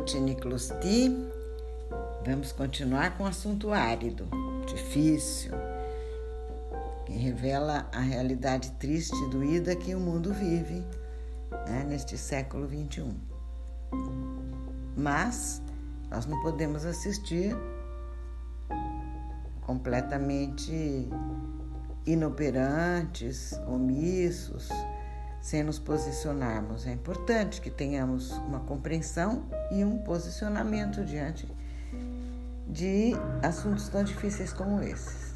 Otiniclosti. Vamos continuar com assunto árido, difícil, que revela a realidade triste e doída que o mundo vive né, neste século XXI. Mas nós não podemos assistir completamente inoperantes, omissos, sem nos posicionarmos. É importante que tenhamos uma compreensão e um posicionamento diante de assuntos tão difíceis como esses.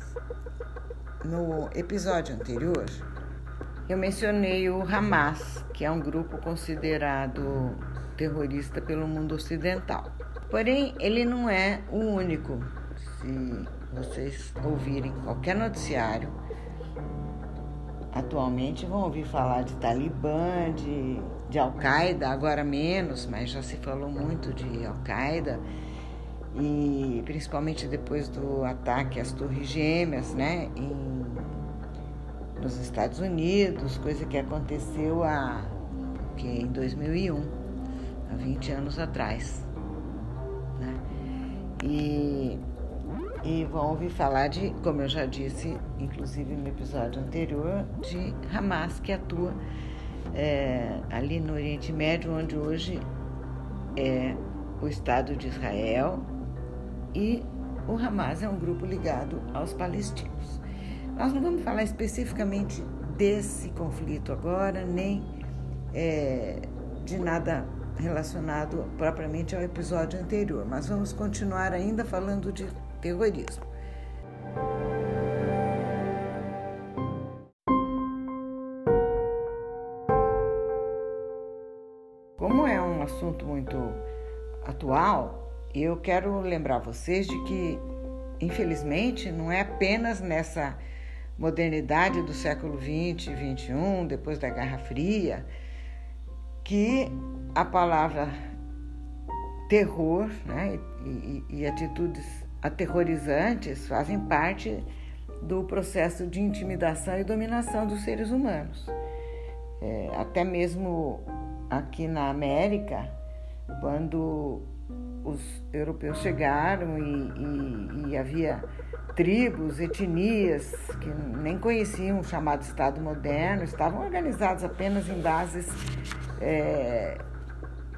No episódio anterior, eu mencionei o Hamas, que é um grupo considerado terrorista pelo mundo ocidental. Porém, ele não é o único. Se vocês ouvirem qualquer noticiário, atualmente vão ouvir falar de Talibã, de, de Al-Qaeda, agora menos, mas já se falou muito de Al-Qaeda, e principalmente depois do ataque às Torres Gêmeas, né, em, nos Estados Unidos, coisa que aconteceu há, que, em 2001, há 20 anos atrás. Né? E e vão ouvir falar de, como eu já disse, inclusive no episódio anterior, de Hamas, que atua é, ali no Oriente Médio, onde hoje é o Estado de Israel e o Hamas é um grupo ligado aos palestinos. Nós não vamos falar especificamente desse conflito agora, nem é, de nada relacionado propriamente ao episódio anterior, mas vamos continuar ainda falando de terrorismo. Muito atual, eu quero lembrar vocês de que, infelizmente, não é apenas nessa modernidade do século 20 e 21, depois da Guerra Fria, que a palavra terror né, e, e, e atitudes aterrorizantes fazem parte do processo de intimidação e dominação dos seres humanos. É, até mesmo aqui na América, quando os europeus chegaram e, e, e havia tribos, etnias que nem conheciam o chamado Estado moderno, estavam organizados apenas em bases é,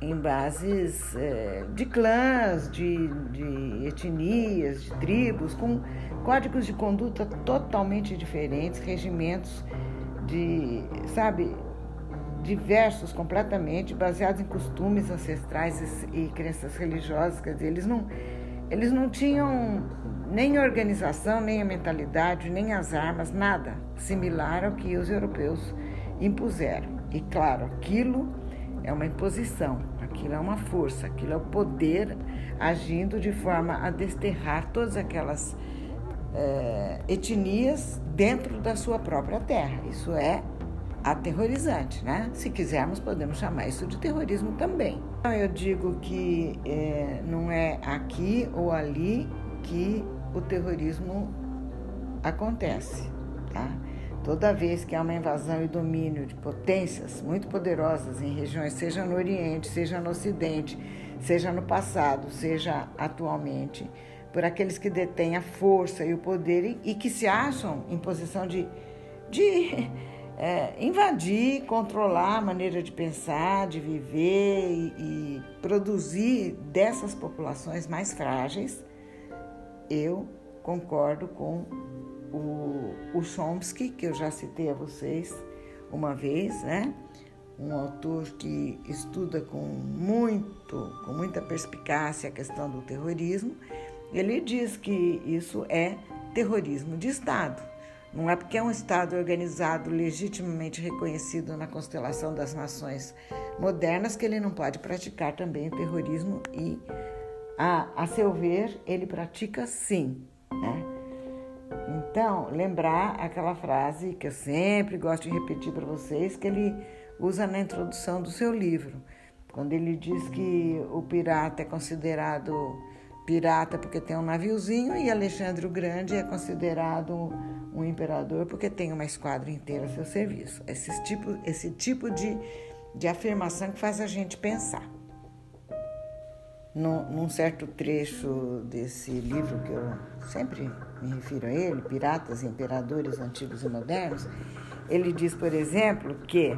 em bases é, de clãs, de, de etnias, de tribos, com códigos de conduta totalmente diferentes, regimentos de, sabe, diversos completamente, baseados em costumes ancestrais e, crenças religiosas. Quer dizer, eles não, eles não tinham nem organização, nem a mentalidade, nem as armas, nada similar ao que os europeus impuseram. E claro, aquilo é uma imposição, aquilo é uma força, aquilo é o poder agindo de forma a desterrar todas aquelas é, etnias dentro da sua própria terra. Isso é aterrorizante, né? Se quisermos, podemos chamar isso de terrorismo também. Então, eu digo que é, não é aqui ou ali que o terrorismo acontece, tá? Toda vez que há uma invasão e domínio de potências muito poderosas em regiões, seja no Oriente, seja no Ocidente, seja no passado, seja atualmente, por aqueles que detêm a força e o poder e, que se acham em posição de, de é, invadir, controlar a maneira de pensar, de viver e, e produzir dessas populações mais frágeis, eu concordo com o, o Chomsky, que eu já citei a vocês uma vez, né? um autor que estuda com muito, com muita perspicácia a questão do terrorismo, ele diz que isso é terrorismo de Estado. Não é porque é um Estado organizado, legitimamente reconhecido na constelação das nações modernas, que ele não pode praticar também o terrorismo e, a, a seu ver, ele pratica sim. Né? Então, lembrar aquela frase que eu sempre gosto de repetir para vocês, que ele usa na introdução do seu livro, quando ele diz que o pirata é considerado pirata porque tem um naviozinho e Alexandre o Grande é considerado um imperador porque tem uma esquadra inteira a seu serviço. Esse tipo, esse tipo de, de afirmação que faz a gente pensar. num, num certo trecho desse livro que eu sempre me refiro a ele, Piratas e Imperadores Antigos e Modernos, ele diz, por exemplo, que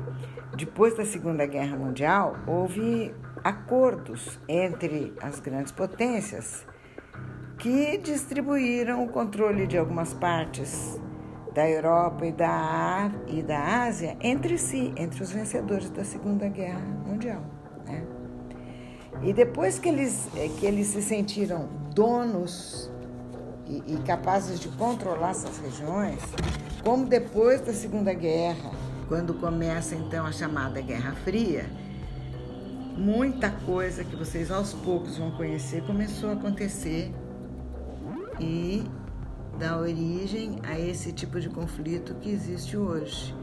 depois da Segunda Guerra Mundial houve acordos entre as grandes potências que distribuíram o controle de algumas partes da Europa e da, e da Ásia entre si, entre os vencedores da Segunda Guerra Mundial. Né? E depois que eles, que eles se sentiram donos e, e capazes de controlar essas regiões, como depois da Segunda Guerra, quando começa então a chamada Guerra Fria, muita coisa que vocês aos poucos vão conhecer começou a acontecer e dá origem a esse tipo de conflito que existe hoje,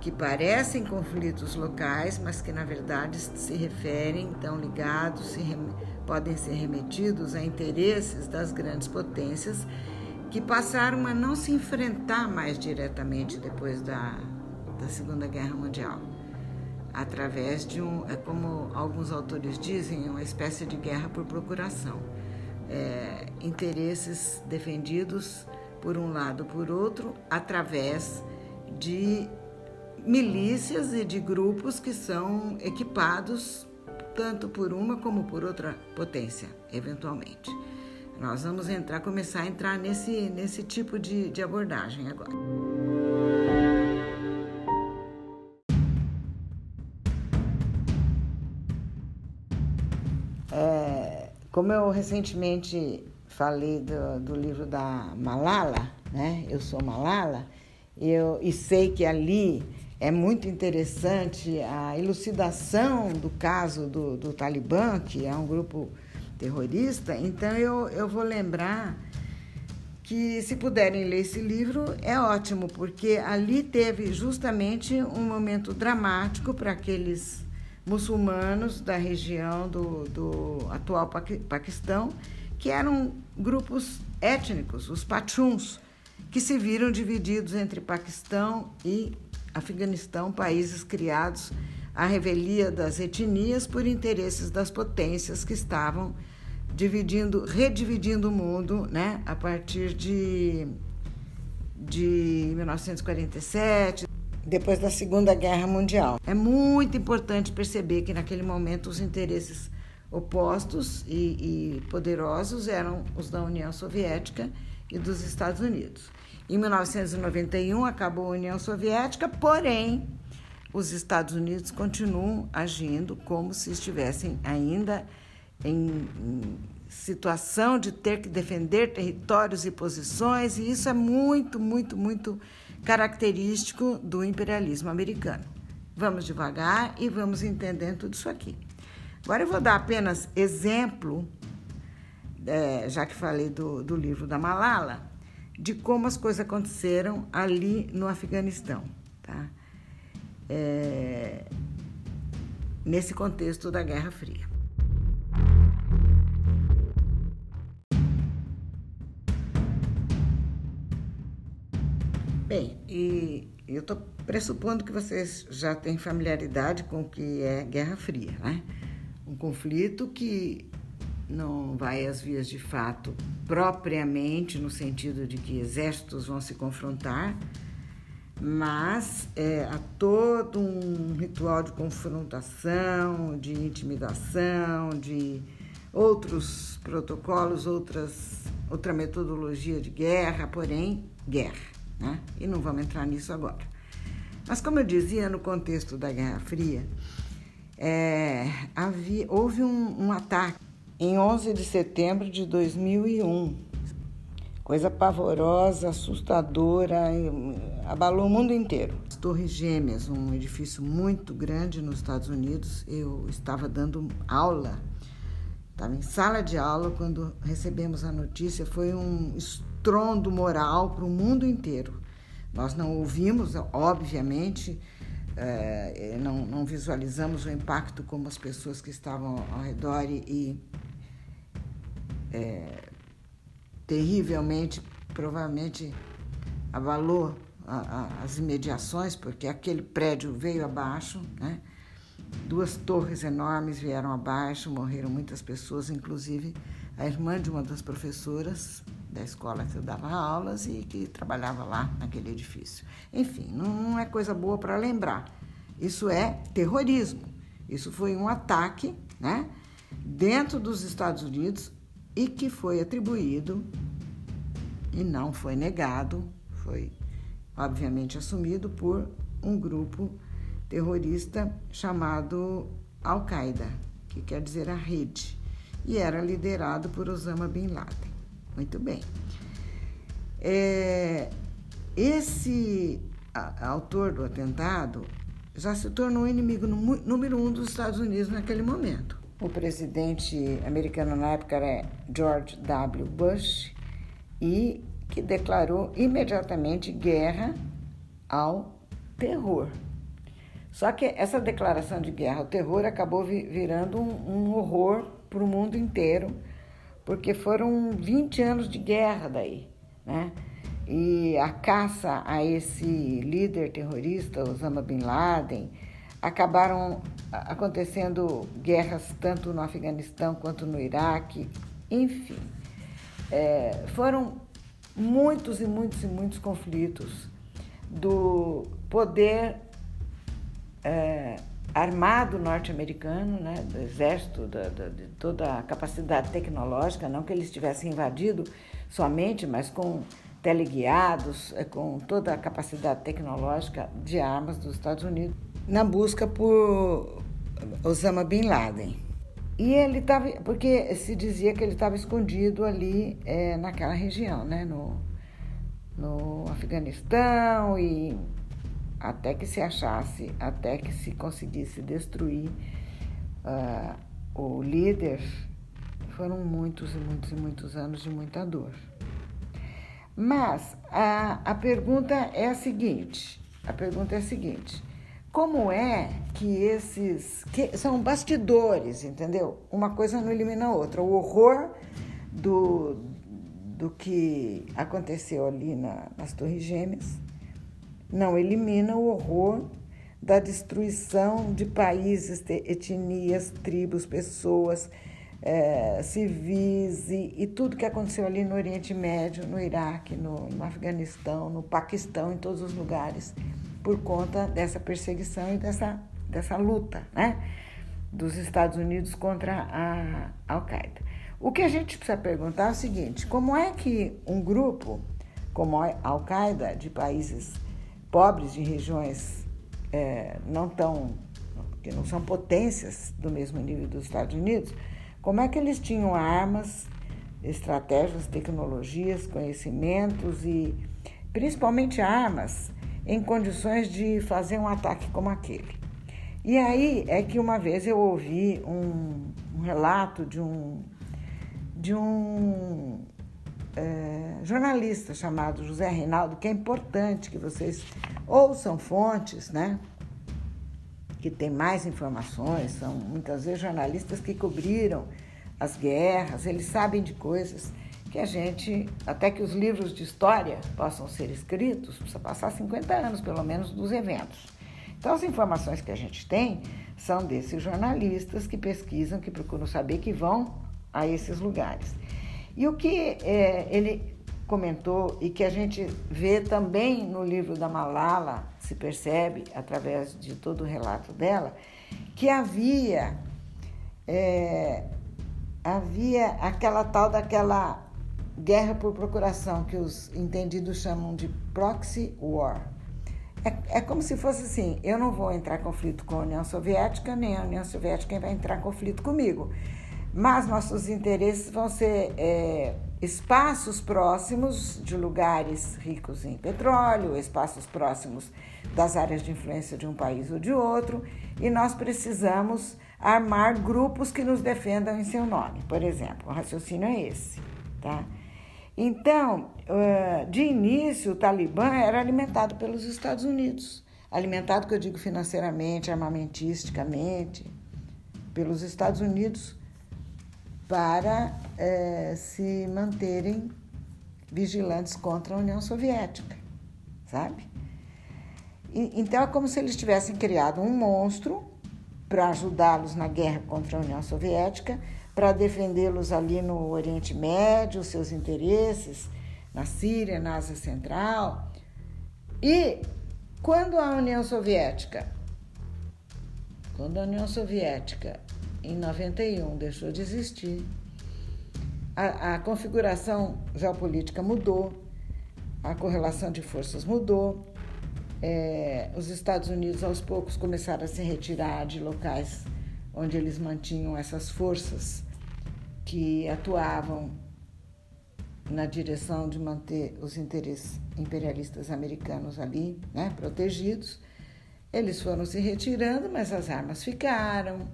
que parecem conflitos locais, mas que na verdade se referem, estão ligados, se podem ser remetidos a interesses das grandes potências que passaram a não se enfrentar mais diretamente depois da, da Segunda Guerra Mundial, através de um, é como alguns autores dizem, uma espécie de guerra por procuração. É, interesses defendidos por um lado por outro, através de milícias e de grupos que são equipados tanto por uma como por outra potência, eventualmente. Nós vamos entrar, começar a entrar nesse, nesse tipo de, de abordagem agora. Como eu recentemente falei do, do livro da Malala, né? Eu sou Malala, eu, e sei que ali é muito interessante a elucidação do caso do, do Talibã, que é um grupo terrorista, então eu, eu vou lembrar que se puderem ler esse livro é ótimo, porque ali teve justamente um momento dramático para aqueles muçulmanos da região do, do atual Paquistão, que eram grupos étnicos, os Pachuns, que se viram divididos entre Paquistão e Afeganistão, países criados à revelia das etnias por interesses das potências que estavam dividindo, redividindo o mundo, né, a partir de, de 1947, depois da Segunda Guerra Mundial. É muito importante perceber que naquele momento os interesses opostos e, e poderosos eram os da União Soviética e dos Estados Unidos. Em 1991 acabou a União Soviética, porém os Estados Unidos continuam agindo como se estivessem ainda em, em situação de ter que defender territórios e posições, e isso é muito, muito, muito característico do imperialismo americano. Vamos devagar e vamos entendendo tudo isso aqui. Agora eu vou dar apenas exemplo, é, já que falei do, do livro da Malala, de como as coisas aconteceram ali no Afeganistão, tá? É, nesse contexto da Guerra Fria. Eu estou pressupondo que vocês já têm familiaridade com o que é Guerra Fria, né? Um conflito que não vai às vias de fato propriamente no sentido de que exércitos vão se confrontar, mas é, há todo um ritual de confrontação, de intimidação, de outros protocolos, outras, outra metodologia de guerra, porém, guerra né? e não vamos entrar nisso agora. Mas, como eu dizia, no contexto da Guerra Fria, é, havia, houve um, um ataque em 11 de setembro de 2001. Coisa pavorosa, assustadora, abalou o mundo inteiro. As Torres Gêmeas, um edifício muito grande nos Estados Unidos, eu estava dando aula, estava em sala de aula quando recebemos a notícia. Foi um estrondo moral para o mundo inteiro. Nós não ouvimos, obviamente, é, não, não, visualizamos o impacto como as pessoas que estavam ao redor e é, terrivelmente, provavelmente abalou a, a, as imediações, porque aquele prédio veio abaixo, né? duas torres enormes vieram abaixo, morreram muitas pessoas, inclusive a irmã de uma das professoras da escola que eu dava aulas e que trabalhava lá naquele edifício. Enfim, não é coisa boa para lembrar. Isso é terrorismo. Isso foi um ataque, né, dentro dos Estados Unidos e que foi atribuído e não foi negado, foi obviamente assumido por um grupo terrorista chamado Al-Qaeda, que quer dizer a rede, e era liderado por Osama Bin Laden. Muito bem. É, esse autor do atentado já se tornou inimigo número um dos Estados Unidos naquele momento. O presidente americano na época era George W. Bush e que declarou imediatamente guerra ao terror. Só que essa declaração de guerra ao terror acabou virando um, um horror para o mundo inteiro, porque foram 20 anos de guerra daí, né? E a caça a esse líder terrorista, Osama Bin Laden, acabaram acontecendo guerras tanto no Afeganistão quanto no Iraque, enfim. É, foram muitos e muitos e muitos conflitos do poder é, armado norte-americano, né, do exército, da, da, de toda a capacidade tecnológica, não que eles tivessem invadido somente, mas com teleguiados, é, com toda a capacidade tecnológica de armas dos Estados Unidos, na busca por Osama Bin Laden. E ele estava, porque se dizia que ele estava escondido ali é, naquela região, né, no, no Afeganistão e até que se achasse, até que se conseguisse destruir uh, o líder, foram muitos e muitos e muitos anos de muita dor. Mas a, a pergunta é a seguinte: a pergunta é a seguinte. Como é que esses. que são bastidores, entendeu? Uma coisa não elimina a outra. O horror do, do que aconteceu ali na, nas Torres Gêmeas não elimina o horror da destruição de países, etnias, tribos, pessoas, é, civis e, e, tudo que aconteceu ali no Oriente Médio, no Iraque, no, no Afeganistão, no Paquistão, em todos os lugares, por conta dessa perseguição e dessa, dessa luta né, dos Estados Unidos contra a Al-Qaeda. O que a gente precisa perguntar é o seguinte: como é que um grupo como a Al-Qaeda, de países pobres, de regiões é, não tão. que não são potências do mesmo nível dos Estados Unidos, como é que eles tinham armas, estratégias, tecnologias, conhecimentos e principalmente armas em condições de fazer um ataque como aquele? E aí é que uma vez eu ouvi um, um relato de um, de um é, jornalista chamado José Reinaldo, que é importante que vocês ouçam fontes, né? Que tem mais informações, são muitas vezes jornalistas que cobriram as guerras, eles sabem de coisas que a gente, até que os livros de história possam ser escritos, precisa passar 50 anos pelo menos dos eventos. Então, as informações que a gente tem são desses jornalistas que pesquisam, que procuram saber, que vão a esses lugares. E o que é, ele comentou e que a gente vê também no livro da Malala, se percebe através de todo o relato dela, que havia é, havia aquela tal daquela guerra por procuração que os entendidos chamam de proxy war. É, é como se fosse assim: eu não vou entrar em conflito com a União Soviética, nem a União Soviética vai entrar em conflito comigo mas nossos interesses vão ser é, espaços próximos de lugares ricos em petróleo, espaços próximos das áreas de influência de um país ou de outro, e nós precisamos armar grupos que nos defendam em seu nome, por exemplo. O raciocínio é esse, tá? Então, de início, o Talibã era alimentado pelos Estados Unidos, alimentado, que eu digo financeiramente, armamentisticamente, pelos Estados Unidos para é, se manterem vigilantes contra a União Soviética, sabe? E, então é como se eles tivessem criado um monstro para ajudá-los na guerra contra a União Soviética, para defendê-los ali no Oriente Médio, seus interesses na Síria, na Ásia Central. E quando a União Soviética, quando a União Soviética em 91 deixou de existir, a, a configuração geopolítica mudou, a correlação de forças mudou, é, os Estados Unidos aos poucos começaram a se retirar de locais onde eles mantinham essas forças que atuavam na direção de manter os interesses imperialistas americanos ali, né, protegidos. Eles foram se retirando, mas as armas ficaram,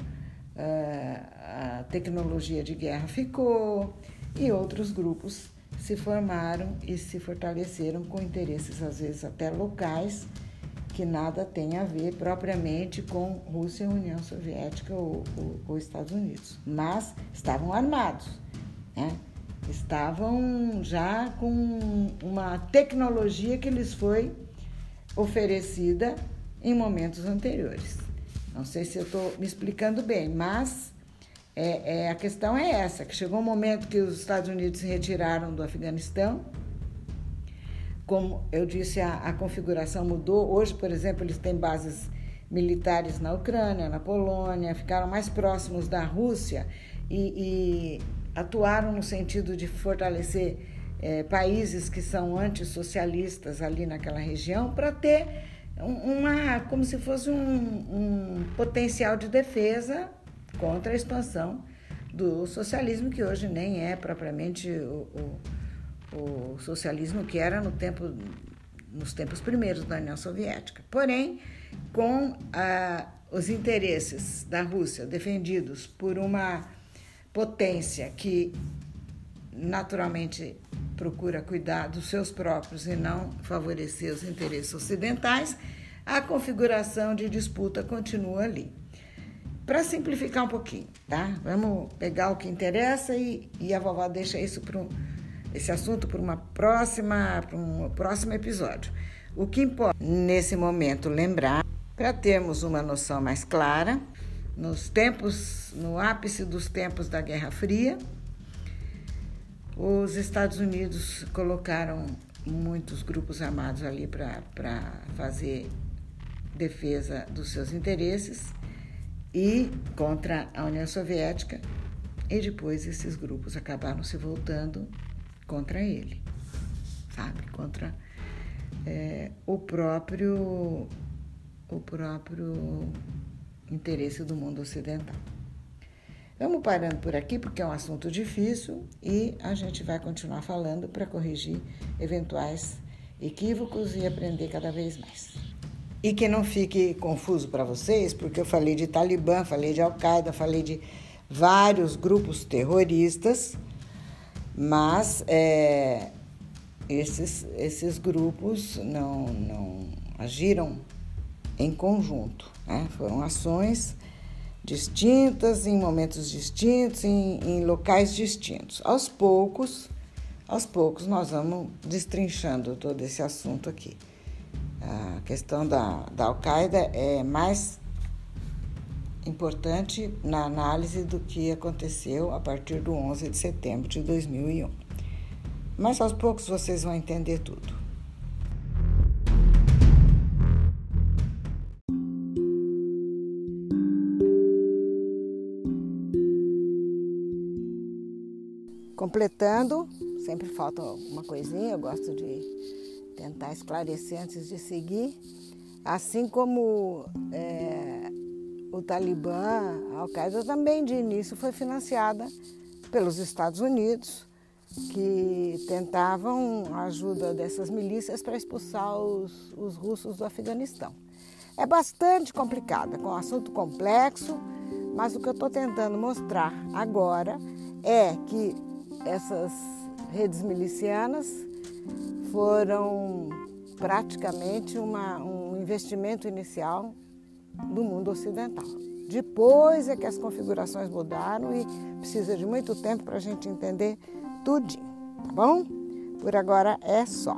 a tecnologia de guerra ficou e outros grupos se formaram e se fortaleceram com interesses, às vezes até locais, que nada tem a ver propriamente com Rússia, União Soviética ou, ou, ou Estados Unidos, mas estavam armados, né? estavam já com uma tecnologia que lhes foi oferecida em momentos anteriores. Não sei se eu estou me explicando bem, mas é, é, a questão é essa, que chegou um momento que os Estados Unidos se retiraram do Afeganistão. Como eu disse, a, a configuração mudou. Hoje, por exemplo, eles têm bases militares na Ucrânia, na Polônia, ficaram mais próximos da Rússia e, e atuaram no sentido de fortalecer é, países que são antissocialistas ali naquela região para ter uma como se fosse um, um potencial de defesa contra a expansão do socialismo, que hoje nem é propriamente o, o, o socialismo que era no tempo, nos tempos primeiros da União Soviética. Porém, com ah, os interesses da Rússia defendidos por uma potência que naturalmente procura cuidar dos seus próprios e não favorecer os interesses ocidentais, a configuração de disputa continua ali. Para simplificar um pouquinho, tá? Vamos pegar o que interessa e, e a vovó deixa isso para um, esse assunto para uma próxima, para um próximo episódio. O que importa nesse momento lembrar para termos uma noção mais clara nos tempos, no ápice dos tempos da Guerra Fria, os Estados Unidos colocaram muitos grupos armados ali para fazer defesa dos seus interesses e contra a União Soviética, e depois esses grupos acabaram se voltando contra ele, sabe? Contra é, o próprio o próprio interesse do mundo ocidental. Vamos parando por aqui porque é um assunto difícil e a gente vai continuar falando para corrigir eventuais equívocos e aprender cada vez mais. E que não fique confuso para vocês, porque eu falei de Talibã, falei de Al-Qaeda, falei de vários grupos terroristas, mas é, esses, esses grupos não, não agiram em conjunto, né? foram ações distintas, em momentos distintos, em, em locais distintos. Aos poucos, aos poucos nós vamos destrinchando todo esse assunto aqui. A questão da, da Al-Qaeda é mais importante na análise do que aconteceu a partir do 11 de setembro de 2001. Mas aos poucos vocês vão entender tudo. Completando, sempre falta uma coisinha, eu gosto de tentar esclarecer antes de seguir. Assim como é, o Talibã, a Al-Qaeda também de início foi financiada pelos Estados Unidos, que tentavam a ajuda dessas milícias para expulsar os, os russos do Afeganistão. É bastante complicada, com um assunto complexo, mas o que eu estou tentando mostrar agora é que essas redes milicianas foram praticamente uma, um investimento inicial do mundo ocidental. Depois é que as configurações mudaram e precisa de muito tempo para a gente entender tudinho, tá bom? Por agora é só.